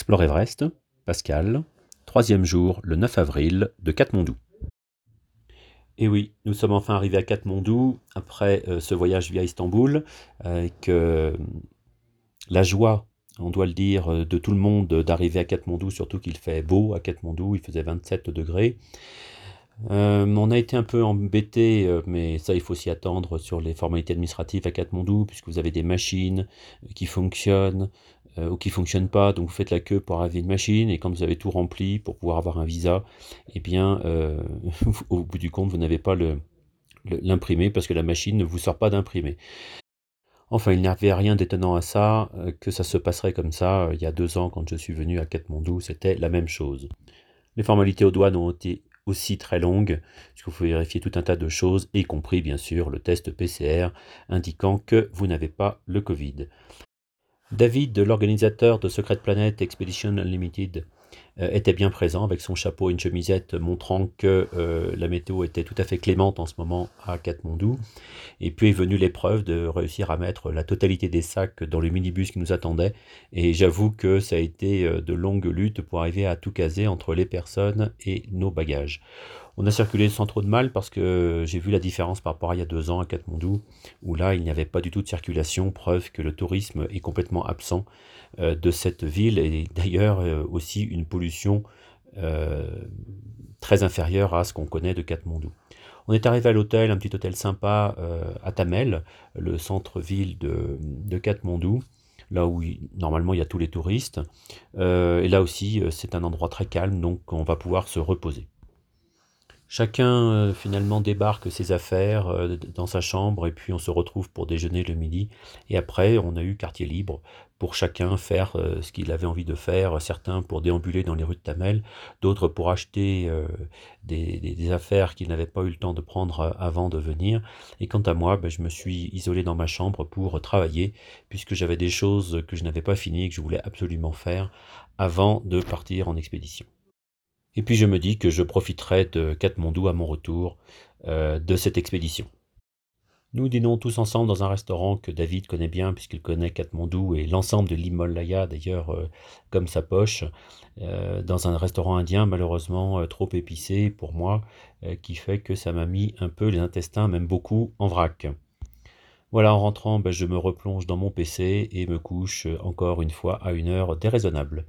Explore Everest, Pascal, troisième jour, le 9 avril, de Katmandou. Et oui, nous sommes enfin arrivés à Katmandou après euh, ce voyage via Istanbul, avec euh, la joie, on doit le dire, euh, de tout le monde d'arriver à Katmandou, surtout qu'il fait beau à Katmandou, il faisait 27 degrés. on a été un peu embêté, mais ça il faut s'y attendre sur les formalités administratives à Katmandou, puisque vous avez des machines qui fonctionnent, euh, ou qui fonctionne pas, donc vous faites la queue pour arriver une machine, et quand vous avez tout rempli pour pouvoir avoir un visa, eh bien, euh, au bout du compte, vous n'avez pas l'imprimer parce que la machine ne vous sort pas d'imprimer. Enfin, il n'y avait rien d'étonnant à ça, euh, que ça se passerait comme ça. Il y a deux ans, quand je suis venu à Katmandou, c'était la même chose. Les formalités aux douanes ont été aussi très longues, puisqu'il faut vérifier tout un tas de choses, y compris bien sûr le test PCR indiquant que vous n'avez pas le Covid. David, l'organisateur de Secret Planet Expedition Unlimited, euh, était bien présent avec son chapeau et une chemisette montrant que euh, la météo était tout à fait clémente en ce moment à Katmandou. Et puis est venue l'épreuve de réussir à mettre la totalité des sacs dans le minibus qui nous attendait. Et j'avoue que ça a été euh, de longues luttes pour arriver à tout caser entre les personnes et nos bagages. On a circulé sans trop de mal parce que j'ai vu la différence par rapport à il y a deux ans à Katmandou, où là il n'y avait pas du tout de circulation, preuve que le tourisme est complètement absent euh, de cette ville et d'ailleurs euh, aussi une pollution euh, très inférieure à ce qu'on connaît de Katmandou. On est arrivé à l'hôtel, un petit hôtel sympa à Tamel, le centre-ville de, de Katmandou là où normalement il y a tous les touristes. et là aussi, c'est un endroit très calme, donc on va pouvoir se reposer. Chacun euh, finalement débarque ses affaires euh, dans sa chambre et puis on se retrouve pour déjeuner le midi. Et après, on a eu quartier libre pour chacun faire euh, ce qu'il avait envie de faire. Certains pour déambuler dans les rues de Tamel, d'autres pour acheter des, affaires qu'ils n'avaient pas eu le temps de prendre avant de venir. Et quant à moi, ben, je me suis isolé dans ma chambre pour travailler puisque j'avais des choses que je n'avais pas finies et que je voulais absolument faire avant de partir en expédition. Et puis je me dis que je profiterai de Katmandou à mon retour euh, de cette expédition. Nous dînons tous ensemble dans un restaurant que David connaît bien puisqu'il connaît Katmandou et l'ensemble de l'Himalaya d'ailleurs euh, comme sa poche, euh, dans un restaurant indien malheureusement trop épicé pour moi, qui fait que ça m'a mis un peu les intestins, même beaucoup, en vrac. Voilà, en rentrant, ben, je me replonge dans mon PC et me couche encore une fois à une heure déraisonnable.